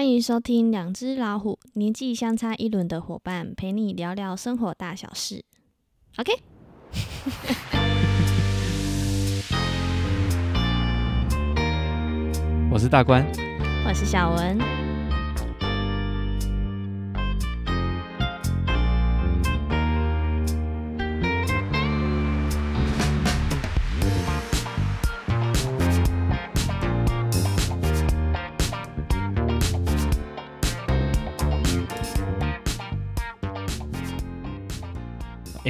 欢迎收听《两只老虎》，年纪相差一轮的伙伴陪你聊聊生活大小事。OK，我是大官，我是小文。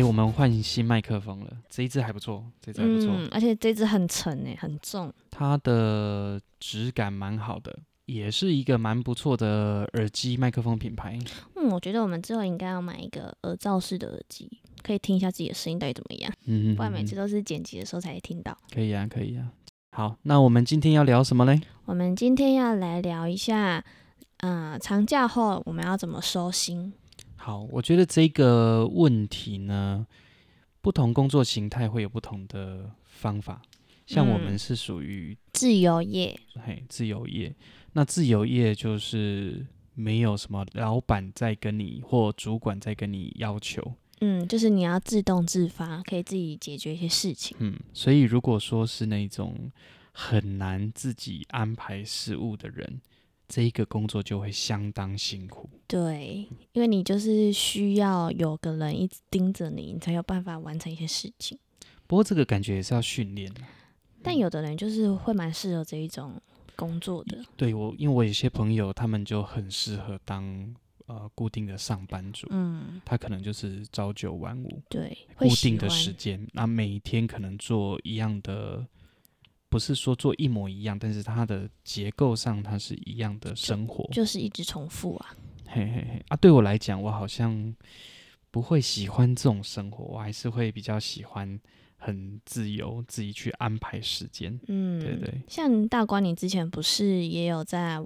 哎，我们换新麦克风了，这一支还不错，这支还不错，嗯，而且这支很沉诶，很重，它的质感蛮好的，也是一个蛮不错的耳机麦克风品牌。嗯，我觉得我们之后应该要买一个耳罩式的耳机，可以听一下自己的声音到底怎么样。嗯，不然每次都是剪辑的时候才听到。可以啊，可以啊。好，那我们今天要聊什么呢？我们今天要来聊一下，嗯、呃，长假后我们要怎么收心。好，我觉得这个问题呢，不同工作形态会有不同的方法。像我们是属于、嗯、自由业，嘿，自由业。那自由业就是没有什么老板在跟你或主管在跟你要求，嗯，就是你要自动自发，可以自己解决一些事情。嗯，所以如果说是那种很难自己安排事务的人。这一个工作就会相当辛苦，对，因为你就是需要有个人一直盯着你，你才有办法完成一些事情。不过这个感觉也是要训练的。但有的人就是会蛮适合这一种工作的。对我，因为我有些朋友，他们就很适合当呃固定的上班族。嗯，他可能就是朝九晚五，对，固定的时间，那每天可能做一样的。不是说做一模一样，但是它的结构上它是一样的生活，就，就是一直重复啊。嘿嘿嘿啊，对我来讲，我好像不会喜欢这种生活，我还是会比较喜欢很自由，自己去安排时间。嗯，对对。像大官，你之前不是也有在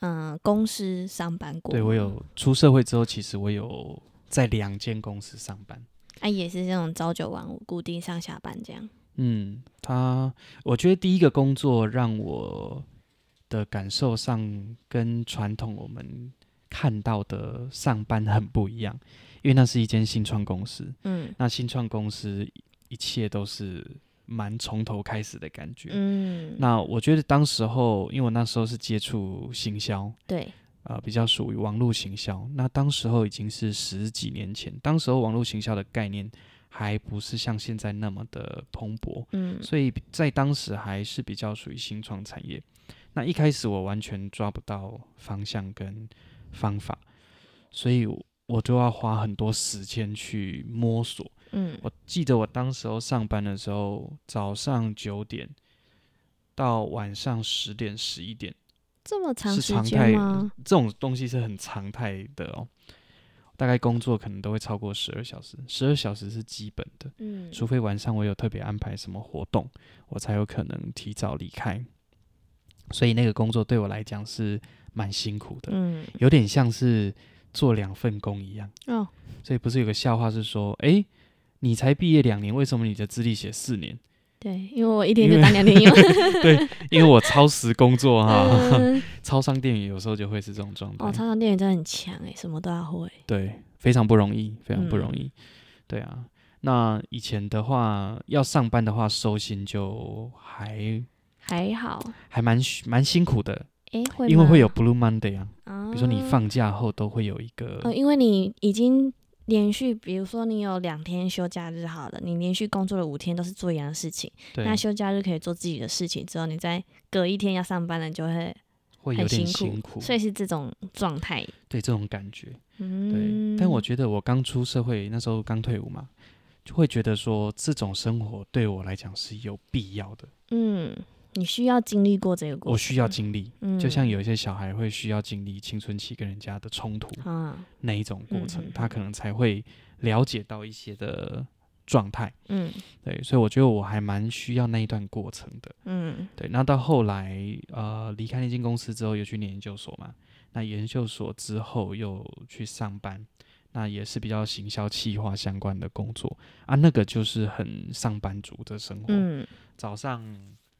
嗯公司上班过？对，我有出社会之后，其实我有在两间公司上班。啊，也是这种朝九晚五，固定上下班这样。嗯，他我觉得第一个工作让我的感受上跟传统我们看到的上班很不一样，因为那是一间新创公司。嗯，那新创公司一切都是蛮从头开始的感觉。嗯，那我觉得当时候，因为我那时候是接触行销，对，呃，比较属于网络行销。那当时候已经是十几年前，当时候网络行销的概念。还不是像现在那么的蓬勃，嗯，所以在当时还是比较属于新创产业。那一开始我完全抓不到方向跟方法，所以我就要花很多时间去摸索。嗯，我记得我当时候上班的时候，早上九点到晚上十点、十一点，这么长时间吗？这种东西是很常态的哦。大概工作可能都会超过十二小时，十二小时是基本的，嗯，除非晚上我有特别安排什么活动，我才有可能提早离开。所以那个工作对我来讲是蛮辛苦的，嗯，有点像是做两份工一样。哦，所以不是有个笑话是说，哎、欸，你才毕业两年，为什么你的资历写四年？对，因为我一天就当两天用。对，因为我超时工作哈，嗯、超商店员有时候就会是这种状态。哦，超商店员真的很强哎，什么都要会。对，非常不容易，非常不容易。嗯、对啊，那以前的话，要上班的话，收心就还还好，还蛮蛮辛苦的。因为会有 Blue Monday 啊，哦、比如说你放假后都会有一个。哦，因为你已经。连续，比如说你有两天休假日好了，你连续工作了五天都是做一样的事情，那休假日可以做自己的事情，之后你再隔一天要上班了，就会会有点辛苦，所以是这种状态。对，这种感觉，嗯，对。但我觉得我刚出社会那时候刚退伍嘛，就会觉得说这种生活对我来讲是有必要的。嗯。你需要经历过这个过程，我需要经历，嗯、就像有一些小孩会需要经历青春期跟人家的冲突，啊、那一种过程，嗯、他可能才会了解到一些的状态。嗯，对，所以我觉得我还蛮需要那一段过程的。嗯，对。那到后来，呃，离开那间公司之后，又去念研究所嘛。那研究所之后又去上班，那也是比较行销企划相关的工作啊。那个就是很上班族的生活。嗯，早上。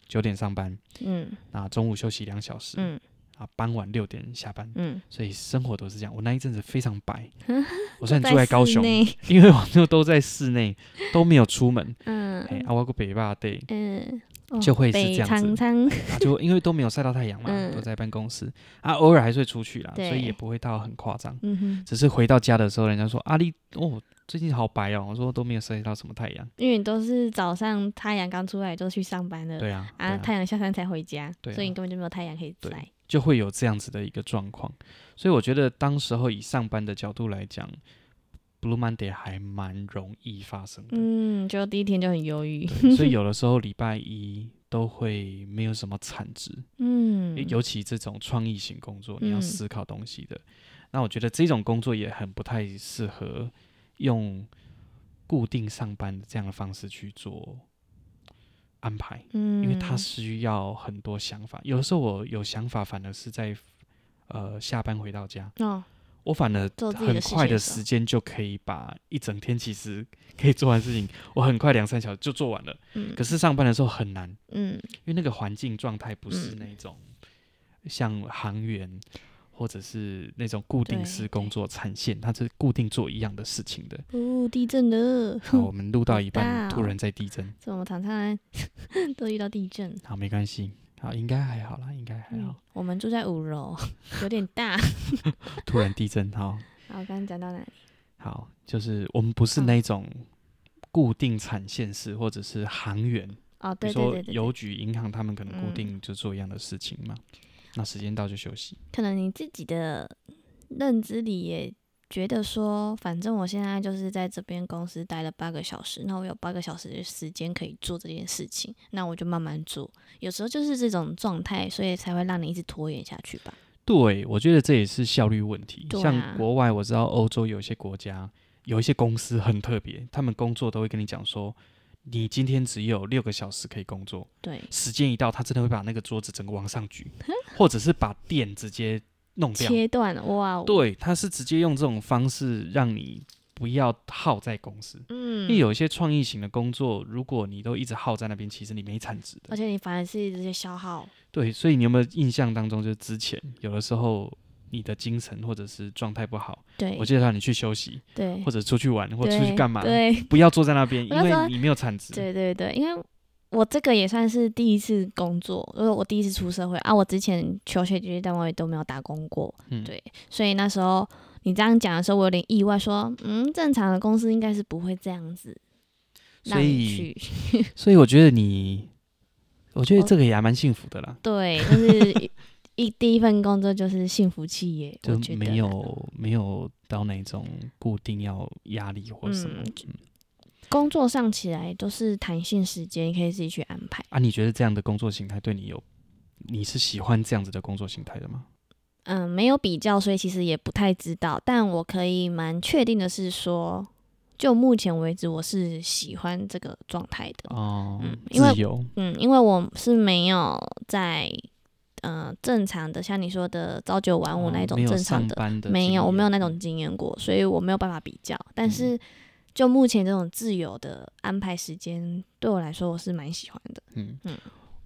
九点上班，嗯，那中午休息两小时，嗯，啊，傍晚六点下班，嗯，所以生活都是这样。我那一阵子非常白，我虽然住在高雄，因为我就都在室内，都没有出门，嗯，哎，啊，我个北霸对，嗯，就会是这样子，就因为都没有晒到太阳嘛，嗯、都在办公室，啊，偶尔还是会出去啦，所以也不会到很夸张，嗯哼，只是回到家的时候，人家说阿丽、啊、哦。最近好白哦，我说都没有晒到什么太阳，因为你都是早上太阳刚出来就去上班了，对啊，啊，啊太阳下山才回家，对啊，所以你根本就没有太阳可以晒，就会有这样子的一个状况。所以我觉得当时候以上班的角度来讲，Blue Monday 还蛮容易发生的，嗯，就第一天就很忧郁，所以 有的时候礼拜一都会没有什么产值，嗯，尤其这种创意型工作，你要思考东西的，嗯、那我觉得这种工作也很不太适合。用固定上班的这样的方式去做安排，嗯，因为他需要很多想法。有的时候我有想法，反而是在呃下班回到家，哦，我反而很快的时间就可以把一整天其实可以做完事情，我很快两三小时就做完了。嗯，可是上班的时候很难，嗯，因为那个环境状态不是那种像航员。或者是那种固定式工作产线，它是固定做一样的事情的。哦，地震了！好，我们录到一半，突然在地震。这我们常常 都遇到地震。好，没关系。好，应该还好啦，应该还好。嗯、我们住在五楼，有点大。突然地震，好。好，我刚刚讲到哪里？好，就是我们不是那种固定产线式，或者是行员。哦，对对对对。邮局、银行，他们可能固定就做一样的事情嘛。嗯那时间到就休息。可能你自己的认知里也觉得说，反正我现在就是在这边公司待了八个小时，那我有八个小时的时间可以做这件事情，那我就慢慢做。有时候就是这种状态，所以才会让你一直拖延下去吧。对，我觉得这也是效率问题。啊、像国外，我知道欧洲有些国家有一些公司很特别，他们工作都会跟你讲说。你今天只有六个小时可以工作，对，时间一到，他真的会把那个桌子整个往上举，或者是把电直接弄掉，切断，哇哦，对，他是直接用这种方式让你不要耗在公司，嗯，因为有一些创意型的工作，如果你都一直耗在那边，其实你没产值的，而且你反而是这些消耗，对，所以你有没有印象当中，就是之前有的时候。你的精神或者是状态不好，对，我介绍你去休息，对，或者出去玩，或者出去干嘛，对，不要坐在那边，因为你没有产值。对对对，因为我这个也算是第一次工作，因为我第一次出社会啊，我之前求学这些单位都没有打工过，嗯，对，所以那时候你这样讲的时候，我有点意外，说，嗯，正常的公司应该是不会这样子所以，所以我觉得你，我觉得这个也还蛮幸福的啦，对，就是。一第一份工作就是幸福企业，就没有没有到那种固定要压力或什么。嗯，工作上起来都是弹性时间，你可以自己去安排。啊，你觉得这样的工作形态对你有？你是喜欢这样子的工作形态的吗？嗯，没有比较，所以其实也不太知道。但我可以蛮确定的是说，就目前为止，我是喜欢这个状态的。哦，嗯，因为嗯，因为我是没有在。嗯、呃，正常的像你说的朝九晚五那一种正常的，哦、没有，没有，我没有那种经验过，所以我没有办法比较。但是就目前这种自由的安排时间，对我来说我是蛮喜欢的。嗯嗯，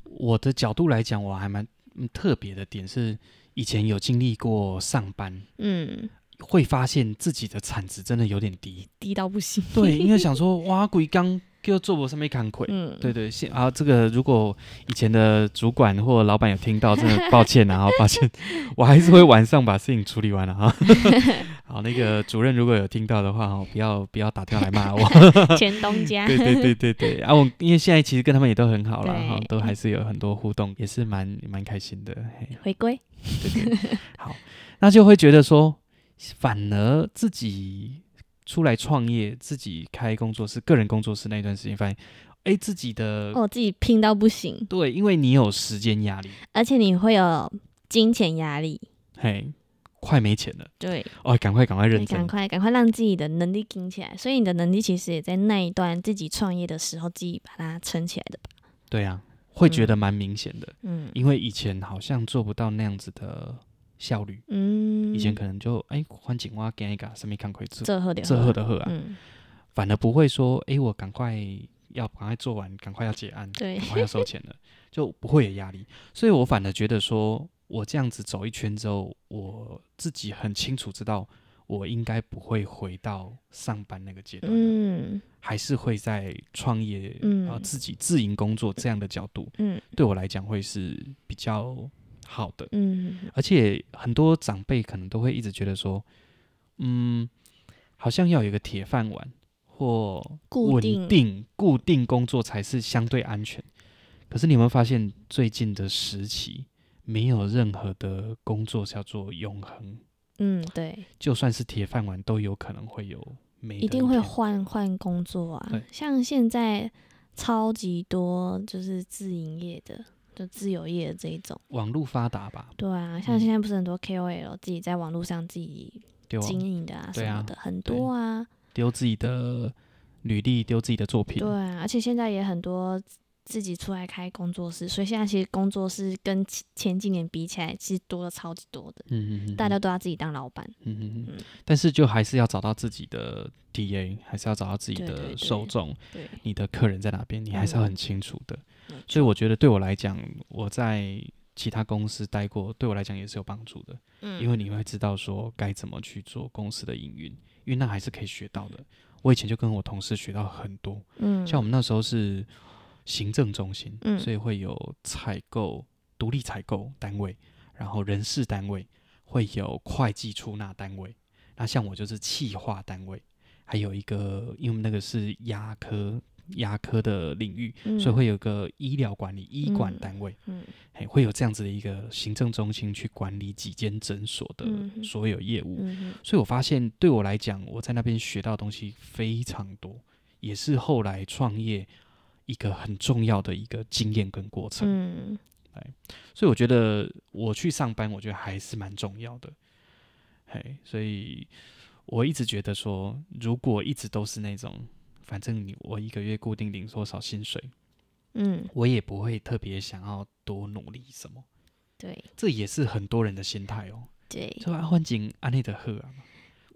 我的角度来讲，我还蛮特别的点是，以前有经历过上班，嗯，会发现自己的产值真的有点低，低到不行。对，因为想 说哇，鬼刚。就做我上面看亏，嗯，对对，现啊，这个如果以前的主管或老板有听到，真的抱歉啊，抱歉，我还是会晚上把事情处理完了哈。好，那个主任如果有听到的话，哦，不要不要打电话来骂我。前东家。对对对对对，啊，我因为现在其实跟他们也都很好了哈，都还是有很多互动，也是蛮蛮开心的。回归。对对，好，那就会觉得说，反而自己。出来创业，自己开工作室、个人工作室那段时间，发现，哎，自己的哦，自己拼到不行。对，因为你有时间压力，而且你会有金钱压力。嘿，快没钱了。对，哦，赶快赶快认真，赶快赶快让自己的能力顶起来。所以你的能力其实也在那一段自己创业的时候，自己把它撑起来的吧？对啊，会觉得蛮明显的。嗯，因为以前好像做不到那样子的。效率，嗯，以前可能就哎，环境我给一个什么看可以做，这贺的贺啊，嗯，反而不会说哎，我赶快要赶快做完，赶快要结案，对，赶快要收钱了，就不会有压力。所以我反而觉得说，我这样子走一圈之后，我自己很清楚知道，我应该不会回到上班那个阶段，嗯，还是会在创业，嗯，然后自己自营工作这样的角度，嗯，对我来讲会是比较好的，嗯，而且很多长辈可能都会一直觉得说，嗯，好像要有一个铁饭碗或稳定固定，固定工作才是相对安全。可是你有没有发现，最近的时期，没有任何的工作叫做永恒。嗯，对。就算是铁饭碗，都有可能会有没。一定会换换工作啊！像现在超级多就是自营业的，就自由业的这一种。网络发达吧？对啊，像现在不是很多 KOL 自己在网络上自己经营的啊什么的，啊、很多啊。丢自己的履历，丢自己的作品。对啊，而且现在也很多。自己出来开工作室，所以现在其实工作室跟前几年比起来，其实多了超级多的。嗯嗯嗯，大家都要自己当老板。嗯嗯嗯。但是就还是要找到自己的 DA，还是要找到自己的受众。对，对，对。你的客人在哪边，你还是要很清楚的。嗯、所以我觉得对我来讲，我在其他公司待过，对我来讲也是有帮助的。嗯。因为你会知道说该怎么去做公司的营运，因为那还是可以学到的。我以前就跟我同事学到很多。嗯。像我们那时候是。行政中心，嗯，所以会有采购、独立采购单位，然后人事单位，会有会计出纳单位。那像我就是企划单位，还有一个，因为那个是牙科牙科的领域，嗯、所以会有个医疗管理医管单位，嗯，嗯会有这样子的一个行政中心去管理几间诊所的所有业务。所以我发现对我来讲，我在那边学到的东西非常多，也是后来创业。一个很重要的一个经验跟过程，嗯，所以我觉得我去上班，我觉得还是蛮重要的，嘿，所以我一直觉得说，如果一直都是那种，反正你我一个月固定领多少薪水，嗯，我也不会特别想要多努力什么，对，这也是很多人的心态哦，对，就啊，换景安内的喝啊，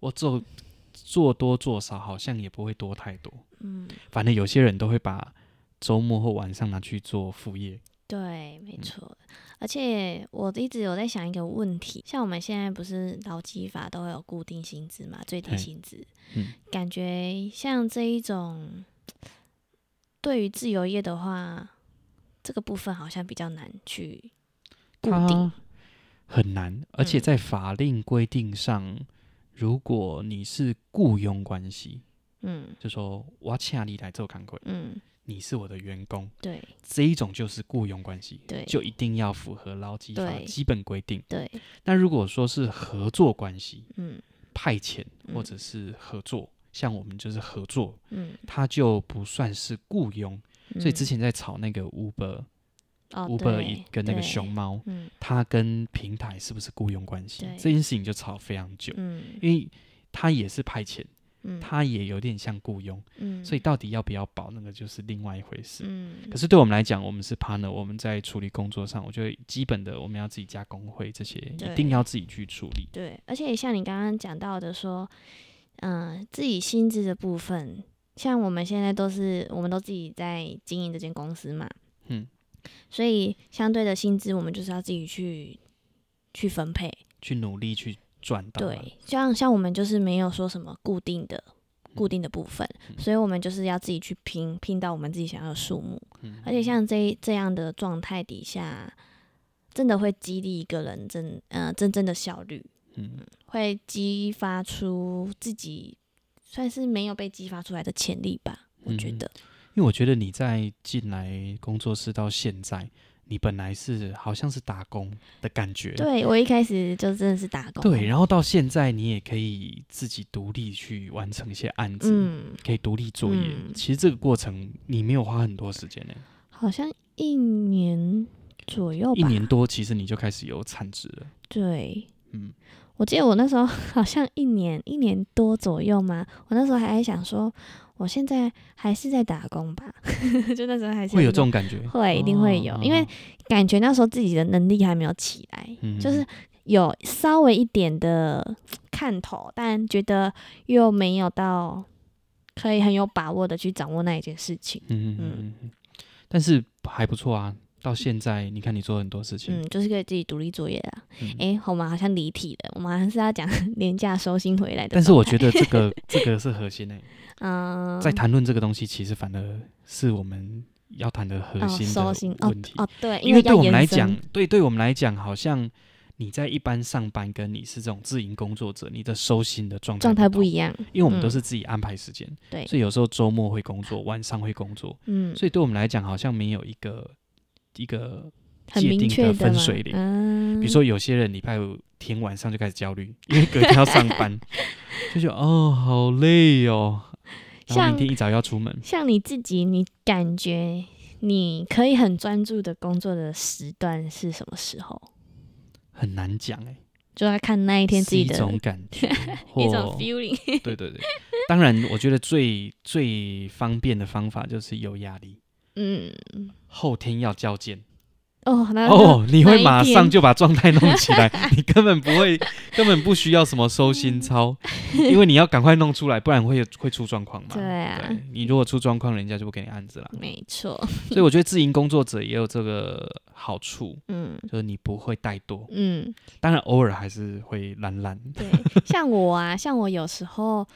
我做做多做少，好像也不会多太多，嗯，反正有些人都会把。周末或晚上拿去做副业，对，没错。嗯、而且我一直有在想一个问题，像我们现在不是劳基法都会有固定薪资嘛，最低薪资。嗯，感觉像这一种，对于自由业的话，这个部分好像比较难去固定，很难。而且在法令规定上，嗯、如果你是雇佣关系，嗯，就说我请你来做工作，嗯。你是我的员工，对，这一种就是雇佣关系，对，就一定要符合劳基法基本规定，对。那如果说是合作关系，嗯，派遣或者是合作，嗯、像我们就是合作，嗯，它就不算是雇佣。嗯、所以之前在炒那个 Uber，Uber、哦、Uber 跟那个熊猫，嗯，它跟平台是不是雇佣关系？对。这件事情就炒非常久，嗯，因为它也是派遣。嗯，他也有点像雇佣，嗯，所以到底要不要保那个就是另外一回事，嗯。可是对我们来讲，我们是 partner，我们在处理工作上，我觉得基本的我们要自己加工会，这些一定要自己去处理。对，而且像你刚刚讲到的说，嗯、呃，自己薪资的部分，像我们现在都是，我们都自己在经营这间公司嘛，嗯，所以相对的薪资，我们就是要自己去去分配，去努力去。赚到对，像像我们就是没有说什么固定的、固定的部分，嗯、所以我们就是要自己去拼，拼到我们自己想要的数目。嗯、而且像这这样的状态底下，真的会激励一个人真呃真正的效率，嗯，会激发出自己算是没有被激发出来的潜力吧。我觉得，因为我觉得你在进来工作室到现在。你本来是好像是打工的感觉，对，我一开始就真的是打工，对，然后到现在你也可以自己独立去完成一些案子，嗯，可以独立作业。嗯，其实这个过程你没有花很多时间呢，好像一年左右吧，一年多，其实你就开始有产值了。对，嗯，我记得我那时候 好像一年一年多左右嘛，我那时候还在想说。我现在还是在打工吧，就那时候还是会有这种感觉，会一定会有，哦、因为感觉那时候自己的能力还没有起来，嗯、就是有稍微一点的看头，但觉得又没有到可以很有把握的去掌握那一件事情。嗯嗯嗯，但是还不错啊，到现在，你看你做很多事情，嗯，就是可以自己独立作业啦。哎、嗯欸，我们好像离题了，我们好像是要讲 年假收心回来的。但是我觉得这个这个是核心诶、欸。嗯，在谈论这个东西，其实反而是我们要谈的核心的问题。哦，对，因为对我们来讲，对对我们来讲，好像你在一般上班，跟你是这种自营工作者，你的收心的状态状态不一样。因为我们都是自己安排时间，对、嗯，所以有时候周末会工作，晚上会工作，嗯，所以对我们来讲，好像没有一个。一个界定的分水岭，嗯，比如说有些人礼拜五天晚上就开始焦虑，因为隔天要上班，就觉得哦好累哦，然后明天一早要出门。像，像你自己，你感觉你可以很专注的工作的时段是什么时候？很难讲哎，就要看那一天自己的一种感觉，一种 feeling。对对对，当然我觉得最最方便的方法就是有压力。嗯，后天要交件哦，哦，你会马上就把状态弄起来，你根本不会，根本不需要什么收心操，因为你要赶快弄出来，不然会会出状况嘛。对啊对，你如果出状况，人家就不给你案子了。没错，所以我觉得自营工作者也有这个好处，嗯，就是你不会怠惰，嗯，当然偶尔还是会懒懒。对，像我啊，像我有时候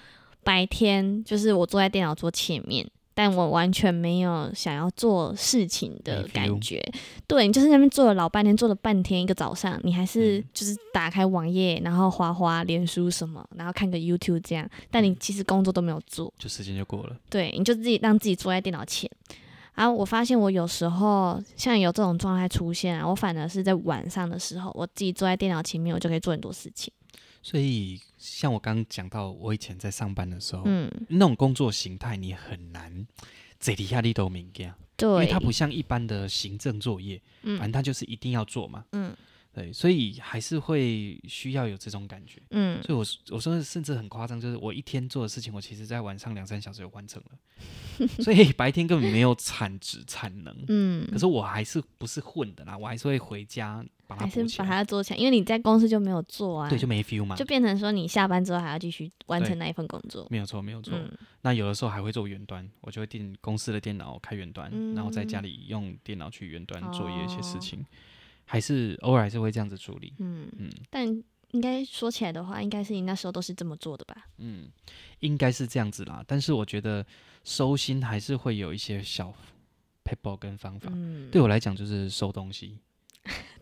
白天就是我坐在电脑桌前面。但我完全没有想要做事情的感觉，对，你就是那边坐了老半天，坐了半天一个早上，你还是就是打开网页，然后滑滑脸书什么，然后看个 YouTube 这样，但你其实工作都没有做，就时间就过了。对，你就自己让自己坐在电脑前，然后我发现我有时候像有这种状态出现啊，我反而是在晚上的时候，我自己坐在电脑前面，我就可以做很多事情。所以，像我刚刚讲到，我以前在上班的时候，嗯，那种工作形态你很难，这里压力都敏感，对，因为它不像一般的行政作业，嗯，反正它就是一定要做嘛，嗯。对，所以还是会需要有这种感觉。嗯，所以我我说甚至很夸张，就是我一天做的事情，我其实在晚上两三小时就完成了，所以白天根本没有产值产能。嗯，可是我还是不是混的啦，我还是会回家把它还是把它做起来，因为你在公司就没有做啊，对，就没 feel 嘛，就变成说你下班之后还要继续完成那一份工作。没有错，没有错。嗯，那有的时候还会做远端，我就会订公司的电脑开远端，嗯，然后在家里用电脑去远端作业一些事情。哦还是偶尔还是会这样子处理，嗯嗯，但应该说起来的话，应该是你那时候都是这么做的吧？嗯，应该是这样子啦。但是我觉得收心还是会有一些小 p a p e r 跟方法。嗯，对我来讲就是收东西，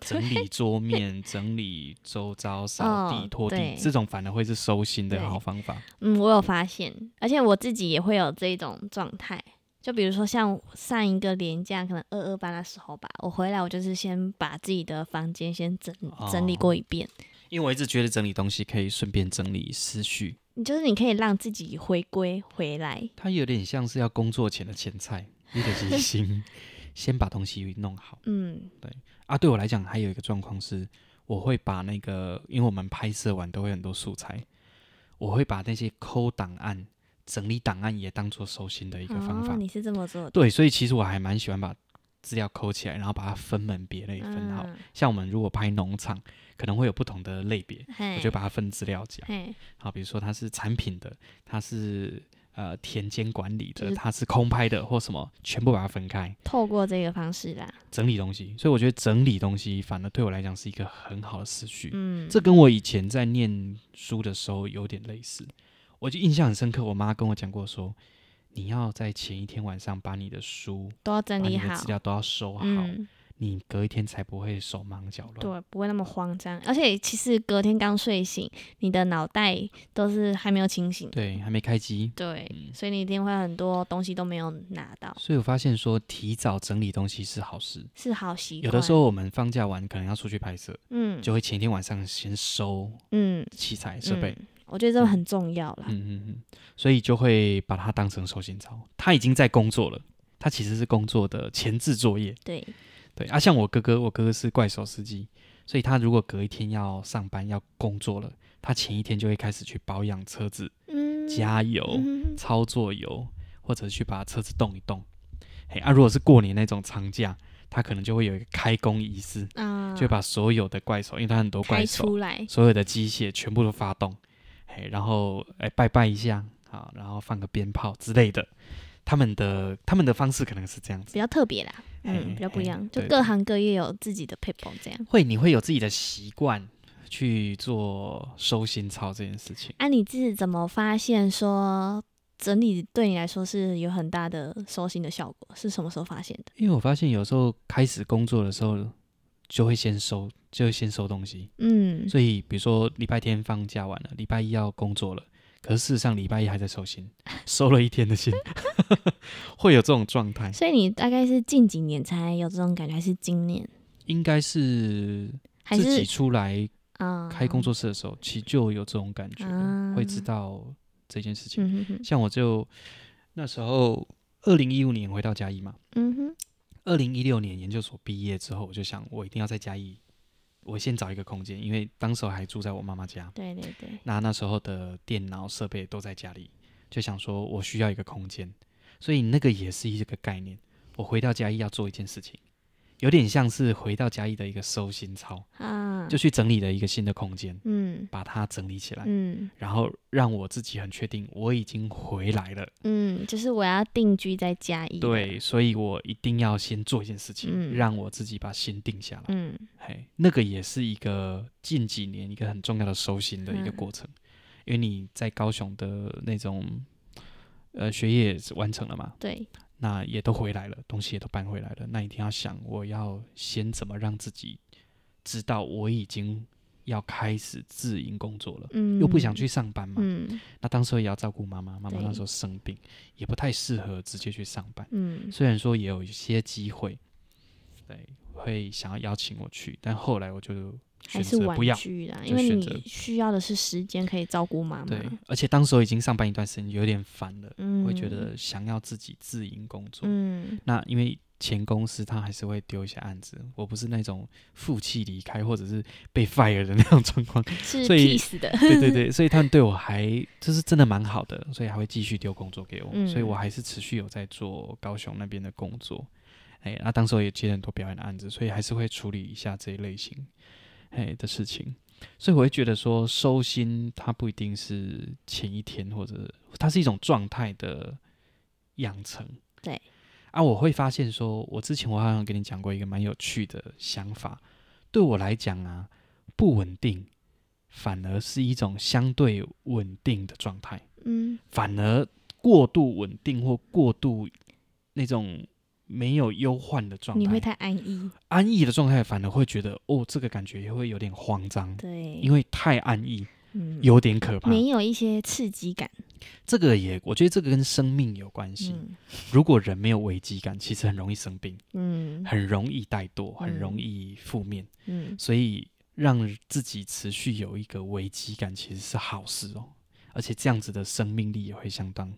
整理桌面、整理周遭、扫地、拖地，这种反而会是收心的好方法。嗯，我有发现，而且我自己也会有这种状态。就比如说像上一个年假，可能二二八的时候吧，我回来我就是先把自己的房间先整整理过一遍，哦，因为我一直觉得整理东西可以顺便整理思绪。你就是你可以让自己回归回来，它有点像是要工作前的前菜，你得先先把东西弄好。嗯，对啊，对我来讲还有一个状况是，我会把那个，因为我们拍摄完都会很多素材，我会把那些抠档案。整理档案也当做收心的一个方法。哦，你是这么做的？对，所以其实我还蛮喜欢把资料抠起来，然后把它分门别类分好。嗯、像我们如果拍农场，可能会有不同的类别，我就把它分资料夹。好，比如说它是产品的，它是呃田间管理的，就是，它是空拍的或什么，全部把它分开。透过这个方式啦，整理东西。所以我觉得整理东西，反而对我来讲是一个很好的思绪。嗯，这跟我以前在念书的时候有点类似。我就印象很深刻，我妈跟我讲过说，说你要在前一天晚上把你的书都要整理好，资料都要收好，嗯，你隔一天才不会手忙脚乱，对，不会那么慌张。而且其实隔天刚睡醒，你的脑袋都是还没有清醒，对，还没开机，对，嗯，所以你一定会很多东西都没有拿到。所以我发现说，提早整理东西是好事，是好习惯。有的时候我们放假完可能要出去拍摄，嗯，就会前一天晚上先收，嗯，器材设备。嗯我觉得这很重要啦，嗯嗯嗯，所以就会把它当成收心操。他已经在工作了，他其实是工作的前置作业。对对啊，像我哥哥，我哥哥是怪手司机，所以他如果隔一天要上班要工作了，他前一天就会开始去保养车子，嗯，加油、嗯、操作油，或者去把车子动一动。嘿啊，如果是过年那种长假，他可能就会有一个开工仪式，啊，就把所有的怪手，因为他很多怪手，出来所有的机械全部都发动。然后哎，拜拜一下，好，然后放个鞭炮之类的，他们的他们的方式可能是这样子，比较特别啦，嗯，比较不一样，就各行各业有自己的 people 这样。会，你会有自己的习惯去做收心操这件事情。啊，你自己怎么发现说整理对你来说是有很大的收心的效果？是什么时候发现的？因为我发现有时候开始工作的时候。就会先收，就会先收东西。嗯，所以比如说礼拜天放假完了，礼拜一要工作了，可是事实上礼拜一还在收心，收了一天的心，会有这种状态。所以你大概是近几年才有这种感觉，还是今年？应该是自己出来开工作室的时候，其实就有这种感觉，嗯、会知道这件事情。嗯、哼哼像我就那时候二零一五年回到嘉义嘛。嗯哼。二零一六年研究所毕业之后，我就想，我一定要在嘉义，我先找一个空间，因为当时还住在我妈妈家。对对对。那那时候的电脑设备都在家里，就想说我需要一个空间，所以那个也是一个概念。我回到嘉义要做一件事情。有点像是回到嘉义的一个收心操，啊，就去整理了一个新的空间，嗯，把它整理起来，嗯，然后让我自己很确定我已经回来了，嗯，就是我要定居在嘉义，对，所以我一定要先做一件事情，嗯，让我自己把心定下来，嗯，嘿，那个也是一个近几年一个很重要的收心的一个过程，嗯，因为你在高雄的那种，呃，学业完成了嘛，对。那也都回来了，东西也都搬回来了。那一定要想，我要先怎么让自己知道我已经要开始自营工作了，嗯，又不想去上班嘛，嗯，那当时也要照顾妈妈，妈妈那时候生病，也不太适合直接去上班，嗯，虽然说也有一些机会，对，会想要邀请我去，但后来我就。还是婉拒啦，因为你需要的是时间可以照顾妈妈。对，而且当时我已经上班一段时间，有点烦了，嗯，会觉得想要自己自营工作。嗯，那因为前公司他还是会丢一些案子，我不是那种负气离开或者是被 fire 的 那种状况，是所以的。对对对，所以他们对我还就是真的蛮好的，所以还会继续丢工作给我，嗯，所以我还是持续有在做高雄那边的工作。哎，那当时我也接了很多表演的案子，所以还是会处理一下这一类型。哎的事情，所以我会觉得说收心，它不一定是前一天，或者它是一种状态的养成。对啊，我会发现说，我之前我好像跟你讲过一个蛮有趣的想法，对我来讲啊，不稳定反而是一种相对稳定的状态。嗯，反而过度稳定或过度那种。没有忧患的状态，你会太安逸。安逸的状态反而会觉得，哦，这个感觉也会有点慌张。对，因为太安逸，嗯，有点可怕。没有一些刺激感。这个也，我觉得这个跟生命有关系。嗯，如果人没有危机感，其实很容易生病，嗯，很容易怠惰，很容易负面，嗯，所以让自己持续有一个危机感，其实是好事哦。而且这样子的生命力也会相当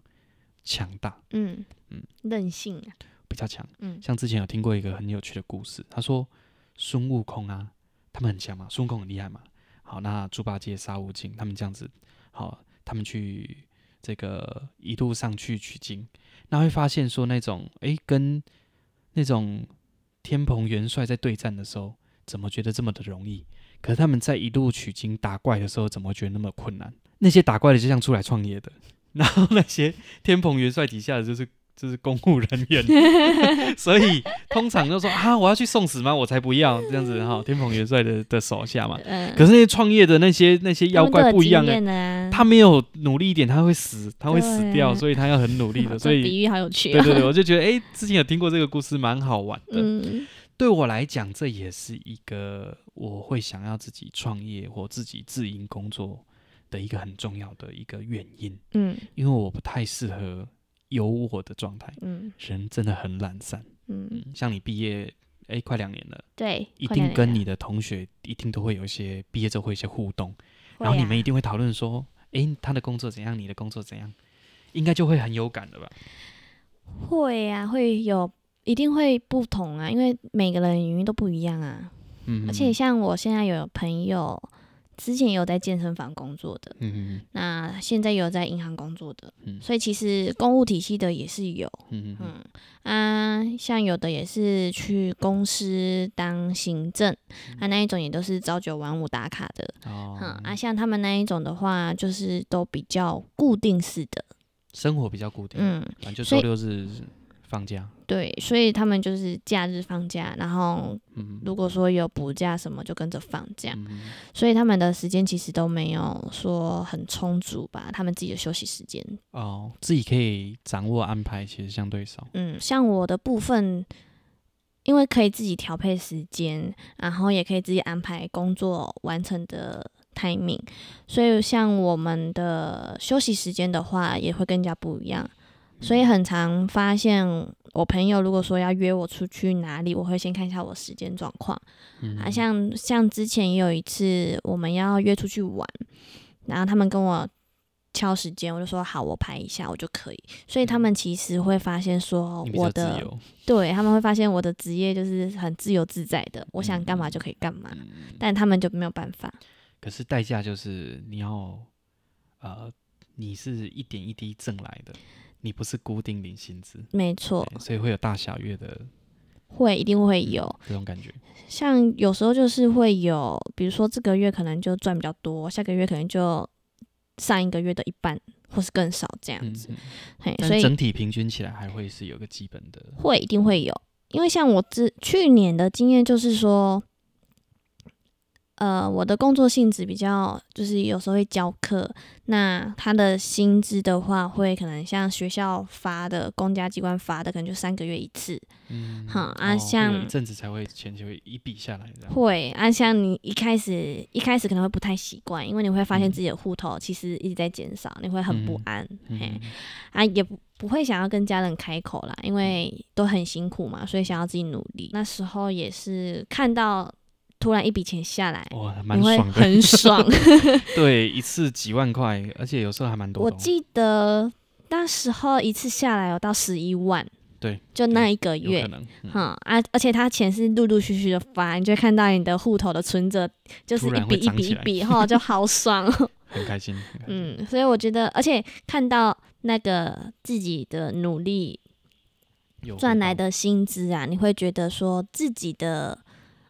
强大。嗯嗯，韧性啊。比较强，嗯，像之前有听过一个很有趣的故事，他说孙悟空啊，他们很强嘛，孙悟空很厉害嘛，好，那猪八戒、沙悟净他们这样子，好，他们去这个一路上去取经，那会发现说那种，诶、欸，跟那种天蓬元帅在对战的时候，怎么觉得这么的容易？可是他们在一路取经打怪的时候，怎么觉得那么困难？那些打怪的就像出来创业的，然后那些天蓬元帅底下的就是。这是公务人员，所以通常就说啊，我要去送死吗？我才不要这样子哈。天蓬元帅的的手下嘛，嗯、可是那些创业的那些那些妖怪不一样哎、啊，他没有努力一点，他会死，他会死掉，所以他要很努力的。所以比喻好有趣、哦。对对对，我就觉得哎、欸，之前有听过这个故事，蛮好玩的。嗯、对我来讲，这也是一个我会想要自己创业或自己自营工作的一个很重要的一个原因。嗯，因为我不太适合。有我的状态，嗯，人真的很懒散，嗯，嗯，像你毕业，哎，快两年了，对，一定跟你的同学一定都会有一些毕业之后会有一些互动，然后你们一定会讨论说，哎，他的工作怎样，你的工作怎样，应该就会很有感的吧？会啊，会有，一定会不同啊，因为每个人原因都不一样啊，嗯，而且像我现在有朋友。之前有在健身房工作的，那现在有在银行工作的，嗯、所以其实公务体系的也是有，嗯嗯啊，像有的也是去公司当行政，嗯、啊那一种也都是朝九晚五打卡的，哦、嗯，啊像他们那一种的话，就是都比较固定式的，生活比较固定，嗯，反正就周六日放假。对，所以他们就是假日放假，然后如果说有补假什么，就跟着放假。嗯、所以他们的时间其实都没有说很充足吧，他们自己的休息时间。哦，自己可以掌握安排，其实相对少。嗯，像我的部分，因为可以自己调配时间，然后也可以自己安排工作完成的 timing，所以像我们的休息时间的话，也会更加不一样。所以很常发现，我朋友如果说要约我出去哪里，我会先看一下我时间状况。嗯、啊，像像之前也有一次我们要约出去玩，然后他们跟我敲时间，我就说好，我排一下我就可以。所以他们其实会发现说我的，对，他们会发现我的职业就是很自由自在的，我想干嘛就可以干嘛，嗯、但他们就没有办法。可是代价就是你要，呃，你是一点一滴挣来的。你不是固定领薪资，没错，所以会有大小月的，会一定会有、嗯、这种感觉。像有时候就是会有，比如说这个月可能就赚比较多，下个月可能就上一个月的一半，或是更少这样子。嗯嗯、嘿，所以整体平均起来还会是有个基本的，会一定会有，因为像我之去年的经验就是说。呃，我的工作性质比较，就是有时候会教课，那他的薪资的话，会可能像学校发的，公家机关发的，可能就三个月一次。嗯，好啊，哦、像一阵子才会钱就会一笔下来这样。会啊，像你一开始一开始可能会不太习惯，因为你会发现自己的户头其实一直在减少，你会很不安。嗯、嘿，啊，也不不会想要跟家人开口啦，因为都很辛苦嘛，所以想要自己努力。那时候也是看到。突然一笔钱下来，哇，蛮爽的，很爽。对，一次几万块，而且有时候还蛮多。我记得那时候一次下来有到十一万，对，就那一个月，嗯啊，而且他钱是陆陆续续的发，你就会看到你的户头的存折就是一笔一笔一笔，哈，就好爽，很开心。嗯，所以我觉得，而且看到那个自己的努力赚来的薪资啊，你会觉得说自己的。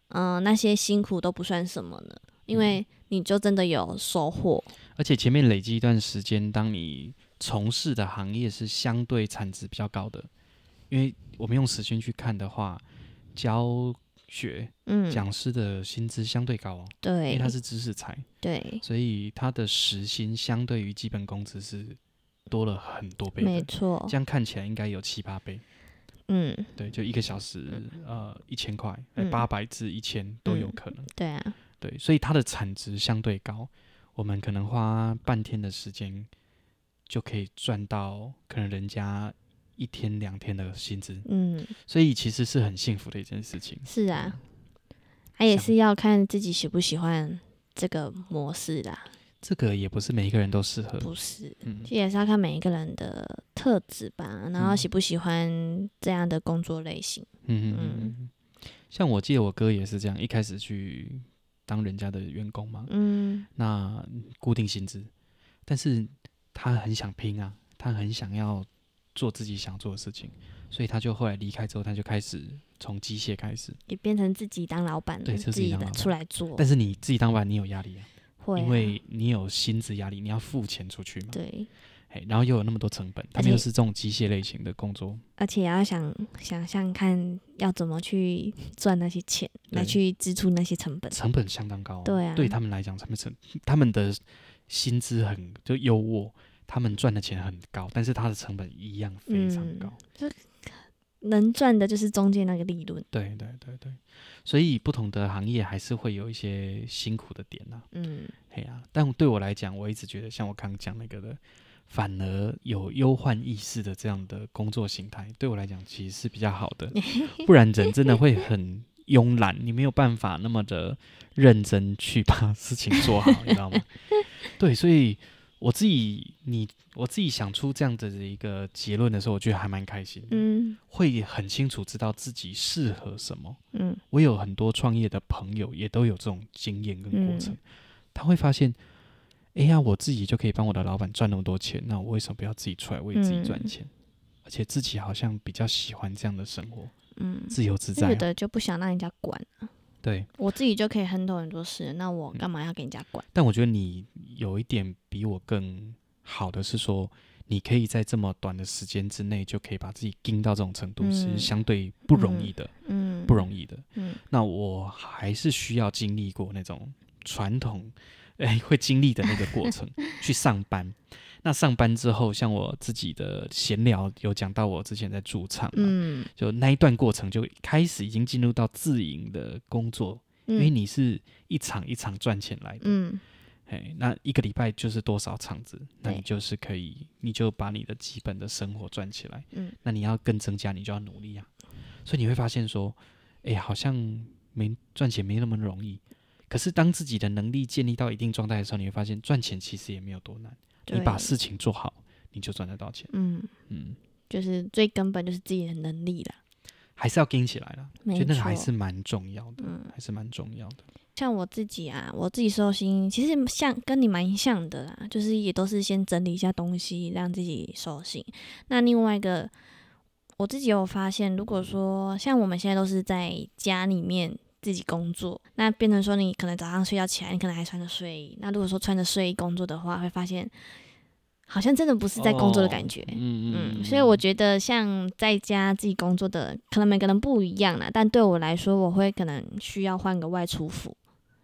嗯、呃，那些辛苦都不算什么呢，因为你就真的有收获。而且前面累积一段时间，当你从事的行业是相对产值比较高的，因为我们用时薪去看的话，教学，嗯，讲师的薪资相对高哦，对，因为他是知识才，对，所以他的时薪相对于基本工资是多了很多倍，没错，这样看起来应该有七八倍。嗯，对，就一个小时，呃，一千块，八百至一千都有可能。嗯、对啊，对，所以它的产值相对高，我们可能花半天的时间就可以赚到可能人家一天两天的薪资。嗯，所以其实是很幸福的一件事情。是啊，他也是要看自己喜不喜欢这个模式啦。这个也不是每一个人都适合，不是，嗯，也是要看每一个人的特质吧，然后喜不喜欢这样的工作类型。嗯嗯嗯，像我记得我哥也是这样，一开始去当人家的员工嘛，嗯，那固定薪资，但是他很想拼啊，他很想要做自己想做的事情，所以他就后来离开之后，他就开始从机械开始，也变成自己当老板，对，自己的出来做。但是你自己当老板，你有压力啊。因为你有薪资压力，你要付钱出去嘛。对。然后又有那么多成本，他们又是这种机械类型的工作，而且也要想想象看要怎么去赚那些钱，来去支出那些成本，成本相当高。对啊，对他们来讲，他们成他们的薪资很就优渥，他们赚的钱很高，但是他的成本一样非常高。嗯能赚的就是中间那个利润。对对对对，所以不同的行业还是会有一些辛苦的点呐、啊。嗯，嘿呀、啊，但对我来讲，我一直觉得像我刚刚讲那个的，反而有忧患意识的这样的工作形态，对我来讲其实是比较好的。不然人真的会很慵懒，你没有办法那么的认真去把事情做好，你知道吗？对，所以。我自己，你我自己想出这样子的一个结论的时候，我觉得还蛮开心的。嗯，会很清楚知道自己适合什么。嗯，我有很多创业的朋友也都有这种经验跟过程。嗯，他会发现，哎呀，我自己就可以帮我的老板赚那么多钱，那我为什么不要自己出来为自己赚钱？嗯，而且自己好像比较喜欢这样的生活。嗯，自由自在，有的就不想让人家管啊。对，我自己就可以 handle 很多事，那我干嘛要给人家管？但我觉得你有一点比我更好的是说，你可以在这么短的时间之内就可以把自己盯到这种程度，嗯、是相对不容易的，嗯，不容易的。嗯，那我还是需要经历过那种传统，哎、欸，会经历的那个过程去上班。那上班之后，像我自己的闲聊有讲到，我之前在驻唱，嗯，就那一段过程就开始已经进入到自营的工作，嗯、因为你是一场一场赚钱来的，嗯。哎，那一个礼拜就是多少场子？那你就是可以，你就把你的基本的生活赚起来。嗯，那你要更增加，你就要努力啊。所以你会发现说，哎，好像没赚钱没那么容易。可是当自己的能力建立到一定状态的时候，你会发现赚钱其实也没有多难。你把事情做好，你就赚得到钱。嗯嗯，就是最根本就是自己的能力啦，还是要跟起来了。没错，觉得那个还是蛮重要的，嗯，还是蛮重要的。像我自己啊，我自己收心，其实像跟你蛮像的啦，就是也都是先整理一下东西，让自己收心。那另外一个，我自己有发现，如果说像我们现在都是在家里面自己工作，那变成说你可能早上睡觉起来，你可能还穿着睡衣。那如果说穿着睡衣工作的话，会发现好像真的不是在工作的感觉。哦、嗯嗯，嗯。所以我觉得像在家自己工作的，可能每个人不一样啦。但对我来说，我会可能需要换个外出服。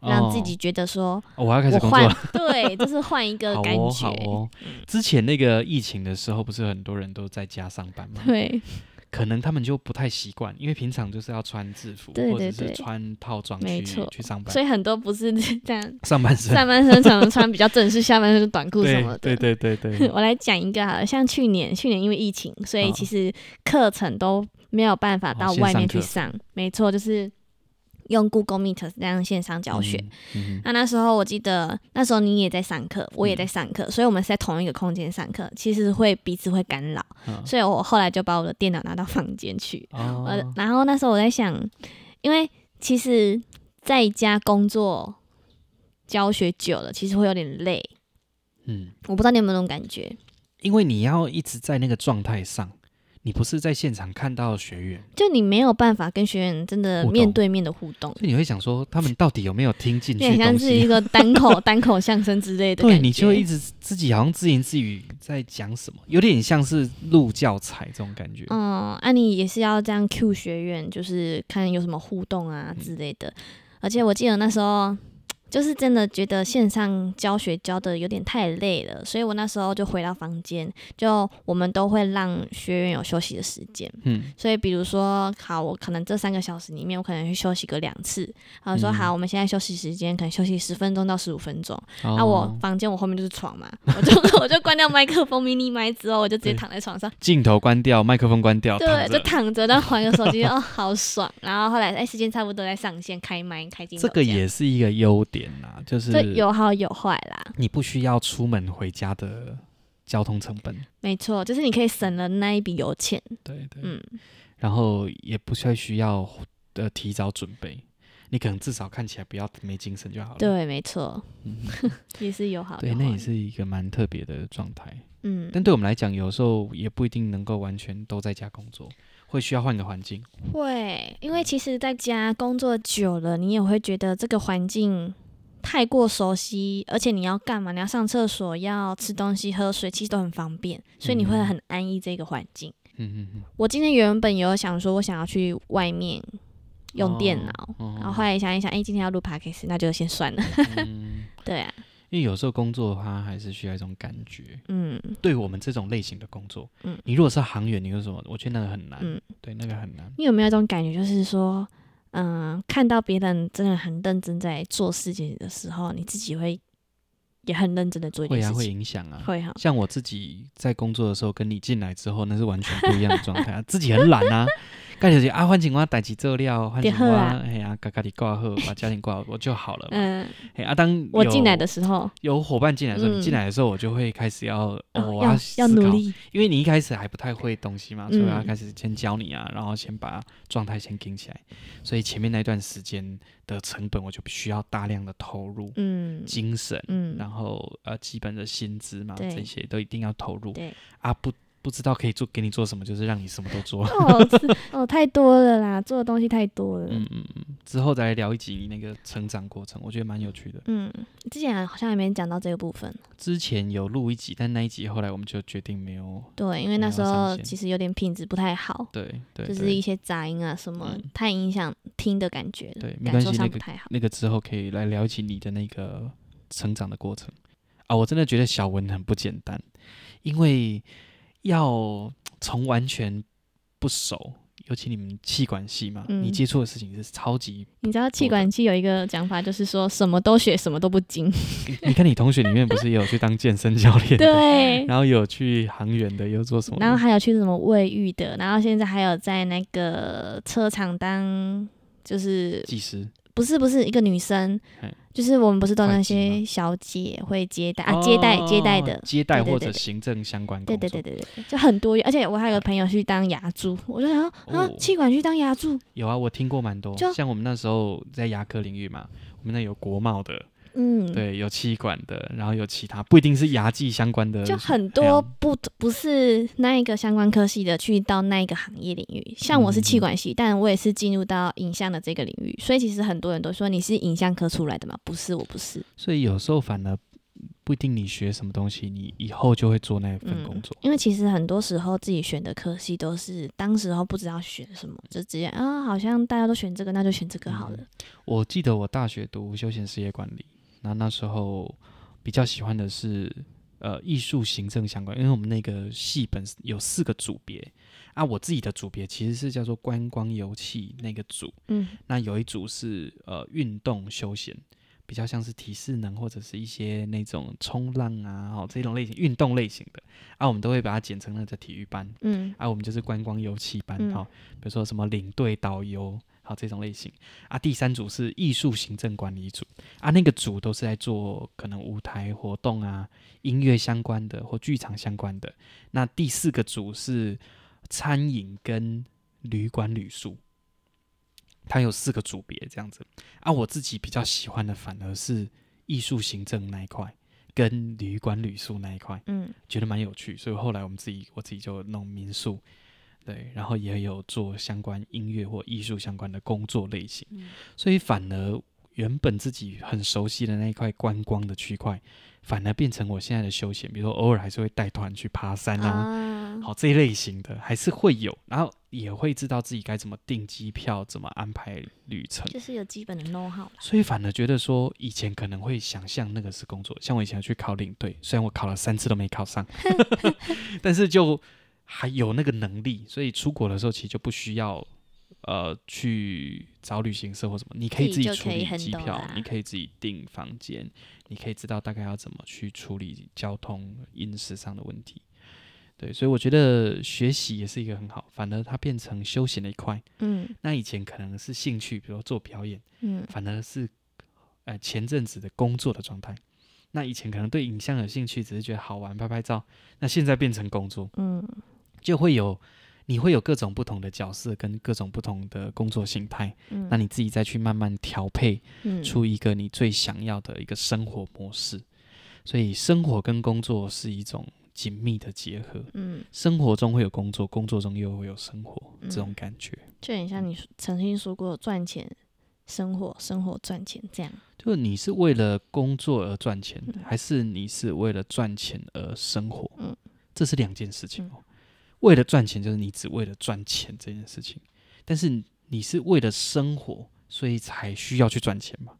让自己觉得说，哦，我要开始工作了。对，就是换一个感觉。好哦，好哦。之前那个疫情的时候，不是很多人都在家上班吗？对。可能他们就不太习惯，因为平常就是要穿制服，对对对，或者是穿套装去去上班。所以很多不是这样。上半身，上半身常常穿比较正式，下半身是短裤什么的。对对对对对。我来讲一个好了，像去年，去年因为疫情，所以其实课程都没有办法到外面去上。哦、没错，就是。用 Google Meet 这样线上教学，嗯嗯、那那时候我记得那时候你也在上课，我也在上课，嗯、所以我们是在同一个空间上课，其实会彼此会干扰，嗯、所以我后来就把我的电脑拿到房间去，哦、然后那时候我在想，因为其实在家工作教学久了，其实会有点累，嗯，我不知道你有没有那种感觉，因为你要一直在那个状态上。你不是在现场看到学员，就你没有办法跟学员真的面对面的互动，所以你会想说他们到底有没有听进去？对，像是一个单口 单口相声之类的。对，你就会一直自己好像自言自语在讲什么，有点像是录教材这种感觉。嗯，啊，你也是要这样 Q 学员，就是看有什么互动啊之类的。嗯、而且我记得那时候。就是真的觉得线上教学教的有点太累了，所以我那时候就回到房间，就我们都会让学员有休息的时间。嗯，所以比如说，好，我可能这三个小时里面，我可能去休息个两次。然后说好，我们现在休息时间可能休息十分钟到十五分钟。那、哦啊、我房间我后面就是床嘛，我就 我就关掉麦克风、mini 麦之后，我就直接躺在床上，镜头关掉，麦克风关掉，对，躺就躺着，然后玩个手机，哦，好爽。然后后来，哎、欸，时间差不多，在上线开麦开镜头，这个也是一个优点。就是有好有坏啦，你不需要出门回家的交通成本，没错，就是你可以省了那一笔油钱，对对，嗯，然后也不需要需要的提早准备，你可能至少看起来不要没精神就好了，对，没错，嗯，也是有好有，对，那也是一个蛮特别的状态，嗯，但对我们来讲，有时候也不一定能够完全都在家工作。会需要换个环境，会，因为其实在家工作久了，你也会觉得这个环境太过熟悉，而且你要干嘛？你要上厕所，要吃东西、喝水，其实都很方便，所以你会很安逸这个环境。嗯嗯嗯。我今天原本有想说，我想要去外面用电脑，哦哦、然后后来想一想，哎、欸，今天要录 podcast，那就先算了。嗯、对啊。因为有时候工作的话，还是需要一种感觉。嗯，对我们这种类型的工作，嗯，你如果是行员，你有什么？我觉得那个很难。嗯，对，那个很难。你有没有一种感觉，就是说，嗯、呃，看到别人真的很认真在做事情的时候，你自己会也很认真的做一件事情。会啊，会影响啊。会哈。像我自己在工作的时候，跟你进来之后，那是完全不一样的状态啊。自己很懒啊。干就是啊，换情况代志做了，换情况哎呀，嘎嘎的挂号，把家庭挂好，我就好了。嗯，哎啊，当我进来的时候，有伙伴进来的时候，你进来的时候，我就会开始要，我要要努力，因为你一开始还不太会东西嘛，所以我要开始先教你啊，然后先把状态先顶起来。所以前面那段时间的成本，我就需要大量的投入，嗯，精神，嗯，然后呃，基本的薪资嘛，对，这些都一定要投入。对，啊不。不知道可以做给你做什么，就是让你什么都做。哦，哦，太多了啦，做的东西太多了。嗯嗯嗯，之后再来聊一集你那个成长过程，我觉得蛮有趣的。嗯，之前好像也没讲到这个部分。之前有录一集，但那一集后来我们就决定没有。对，因为那时候其实有点品质不太好。对对。就是一些杂音啊什么，太影响听的感觉了。对，没关系，那个那个之后可以来聊一起你的那个成长的过程啊！我真的觉得小文很不简单，因为。要从完全不熟，尤其你们气管系嘛，嗯、你接触的事情是超级。你知道气管系有一个讲法，就是说什么都学，什么都不精。你看你同学里面不是也有去当健身教练？对。然后有去航员的，有做什么？然后还有去什么卫浴的，然后现在还有在那个车厂当就是技师。不是不是一个女生，就是我们不是都那些小姐会接待啊，接待接待的接待或者行政相关工作，对对对对对，就很多。而且我还有个朋友去当牙助，我就想啊，气管去当牙助，有啊，我听过蛮多。像我们那时候在牙科领域嘛，我们那有国贸的。嗯，对，有气管的，然后有其他，不一定是牙技相关的，就很多不不是那一个相关科系的，去到那一个行业领域。像我是气管系，嗯、但我也是进入到影像的这个领域，所以其实很多人都说你是影像科出来的嘛，不是，我不是。所以有时候反而不一定你学什么东西，你以后就会做那份工作。嗯、因为其实很多时候自己选的科系都是当时候不知道选什么，就直接啊，好像大家都选这个，那就选这个好了。嗯、我记得我大学读休闲事业管理。那那时候比较喜欢的是呃艺术行政相关，因为我们那个系本有四个组别啊，我自己的组别其实是叫做观光游憩那个组，嗯，那有一组是呃运动休闲，比较像是体适能或者是一些那种冲浪啊，哦这种类型运动类型的啊，我们都会把它简称那个体育班，嗯，啊我们就是观光游憩班，哈、嗯，比如说什么领队导游。好，这种类型啊，第三组是艺术行政管理组啊，那个组都是在做可能舞台活动啊、音乐相关的或剧场相关的。那第四个组是餐饮跟旅馆旅宿，它有四个组别这样子啊。我自己比较喜欢的反而是艺术行政那一块跟旅馆旅宿那一块，嗯，觉得蛮有趣，所以后来我们自己我自己就弄民宿。对，然后也有做相关音乐或艺术相关的工作类型，嗯、所以反而原本自己很熟悉的那一块观光的区块，反而变成我现在的休闲。比如说偶尔还是会带团去爬山啊，啊好这一类型的还是会有，然后也会知道自己该怎么订机票，怎么安排旅程，就是有基本的 know how。所以反而觉得说，以前可能会想象那个是工作，像我以前去考领队，虽然我考了三次都没考上，但是就。还有那个能力，所以出国的时候其实就不需要，呃，去找旅行社或什么，你可以自己处理机票，你可以自己订房间，你可以知道大概要怎么去处理交通、饮食上的问题。对，所以我觉得学习也是一个很好，反而它变成休闲的一块。嗯，那以前可能是兴趣，比如说做表演，嗯，反而是呃前阵子的工作的状态。那以前可能对影像有兴趣，只是觉得好玩，拍拍照，那现在变成工作，嗯。就会有，你会有各种不同的角色跟各种不同的工作形态，嗯，那你自己再去慢慢调配，出一个你最想要的一个生活模式。嗯，所以生活跟工作是一种紧密的结合，嗯，生活中会有工作，工作中又会有生活，这种感觉，就很像你曾经说过赚钱生活，生活赚钱这样。就你是为了工作而赚钱，还是你是为了赚钱而生活？嗯，这是两件事情哦。为了赚钱，就是你只为了赚钱这件事情，但是你是为了生活，所以才需要去赚钱嘛？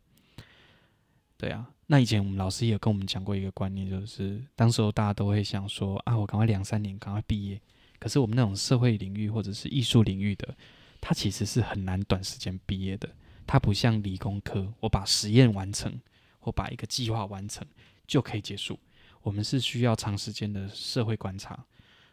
对啊，那以前我们老师也有跟我们讲过一个观念，就是当时候大家都会想说啊，我赶快两三年赶快毕业。可是我们那种社会领域或者是艺术领域的，它其实是很难短时间毕业的。它不像理工科，我把实验完成或把一个计划完成就可以结束。我们是需要长时间的社会观察。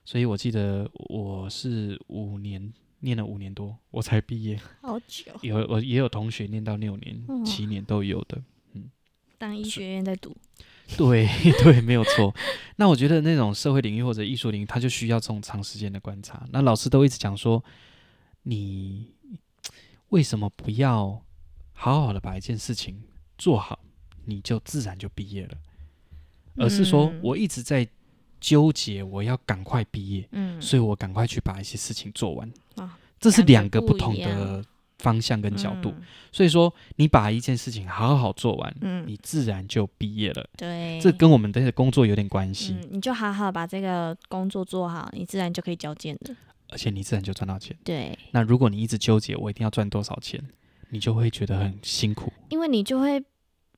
所以我记得我是五年念了五年多，我才毕业。好久。有我也有同学念到六年、哦、七年都有的。嗯，当医学院在读。对 对，没有错。那我觉得那种社会领域或者艺术领域，它就需要这种长时间的观察。那老师都一直讲说，你为什么不要好好的把一件事情做好，你就自然就毕业了？而是说我一直在。纠结我要赶快毕业，嗯，所以我赶快去把一些事情做完。啊，这是两个不同的方向跟角度。嗯、所以说，你把一件事情好好做完，嗯，你自然就毕业了。对，这跟我们的工作有点关系。嗯、你就好好把这个工作做好，你自然就可以交件的。而且你自然就赚到钱。对。那如果你一直纠结我一定要赚多少钱，你就会觉得很辛苦。因为你就会。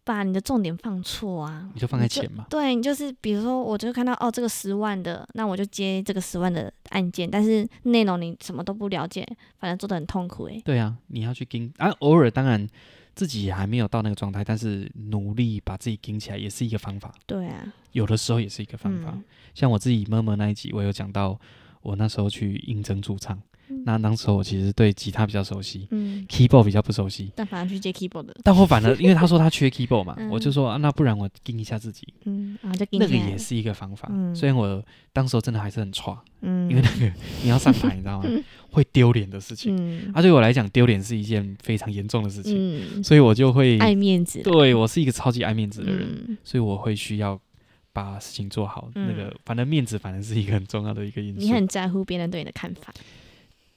把你的重点放错啊！你就放在钱嘛？对，你就是比如说，我就看到哦，这个十万的，那我就接这个十万的案件，但是内容你什么都不了解，反正做得很痛苦诶。对啊，你要去盯啊，偶尔当然自己还没有到那个状态，但是努力把自己盯起来也是一个方法。对啊，有的时候也是一个方法。嗯、像我自己 murmur 那一集，我有讲到我那时候去应征驻唱。那当时我其实对吉他比较熟悉，嗯，keyboard 比较不熟悉，但反而去接 keyboard 的。但我反而因为他说他缺 keyboard 嘛，嗯、我就说啊，那不然我盯一下自己，嗯，啊、就那个也是一个方法。嗯、虽然我当时候真的还是很差，嗯，因为那个你要上台，你知道吗？嗯、会丢脸的事情，嗯，啊，对我来讲丢脸是一件非常严重的事情，嗯，所以我就会爱面子，对我是一个超级爱面子的人，嗯、所以我会需要把事情做好。嗯、那个反正面子反正是一个很重要的一个因素。你很在乎别人对你的看法。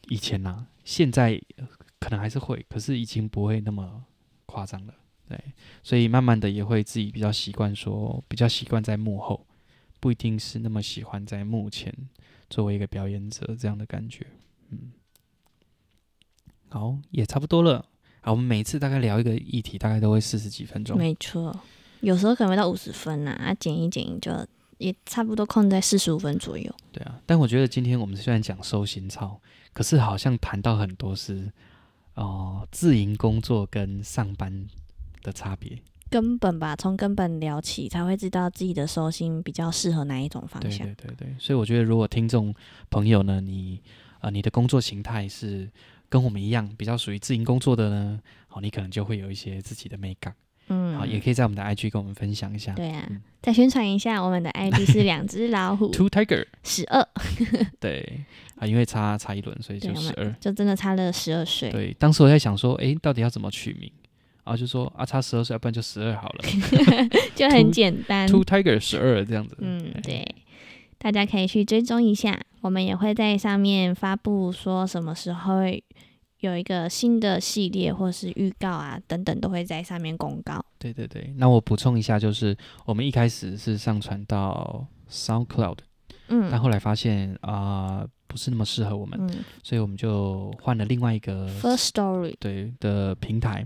以前呐、啊，现在可能还是会，可是已经不会那么夸张了，对，所以慢慢的也会自己比较习惯说，比较习惯在幕后，不一定是那么喜欢在幕前作为一个表演者这样的感觉，嗯，好，也差不多了，好，我们每次大概聊一个议题，大概都会四十几分钟，没错，有时候可能会到五十分呐、啊，啊，剪一剪就也差不多控在四十五分左右，对啊，但我觉得今天我们虽然讲收心操。可是好像谈到很多是，哦、呃，自营工作跟上班的差别，根本吧，从根本聊起才会知道自己的收心比较适合哪一种方向。对对对对，所以我觉得如果听众朋友呢，你啊、呃，你的工作形态是跟我们一样比较属于自营工作的呢，好，你可能就会有一些自己的美感。嗯，好，也可以在我们的 IG 跟我们分享一下。对啊，嗯、再宣传一下，我们的 IG 是两只老虎，Two Tiger，十二。对啊，因为差差一轮，所以就十二，就真的差了十二岁。对，当时我在想说，哎，到底要怎么取名？然后就说啊，差十二岁，要不然就十二好了，就很简单。Two, Two Tiger 十二这样子。嗯，对，大家可以去追踪一下，我们也会在上面发布说什么时候。有一个新的系列或是预告啊，等等都会在上面公告。对对对，那我补充一下，就是我们一开始是上传到 SoundCloud，嗯，但后来发现啊、呃，不是那么适合我们，嗯、所以我们就换了另外一个 Firstory 对的平台。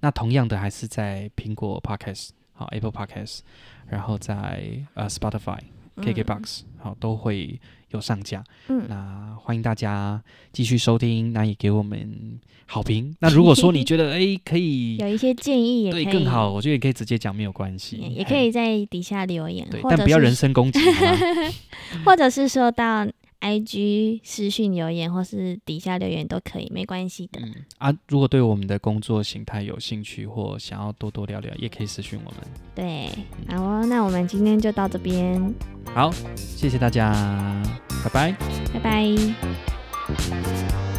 那同样的还是在苹果 Podcast 好 Apple Podcast，然后在呃 Spotify、KKBox 好都会。有上架，嗯，那欢迎大家继续收听，那也给我们好评。那如果说你觉得哎可以有一些建议，也对更好，我觉得也可以直接讲，没有关系，也可以在底下留言，对，但不要人身攻击，或者是说到。IG 私讯留言或是底下留言都可以，没关系的。嗯啊，如果对我们的工作形态有兴趣或想要多多聊聊，也可以私讯我们。对，好哦，那我们今天就到这边。好，谢谢大家，拜拜，拜拜。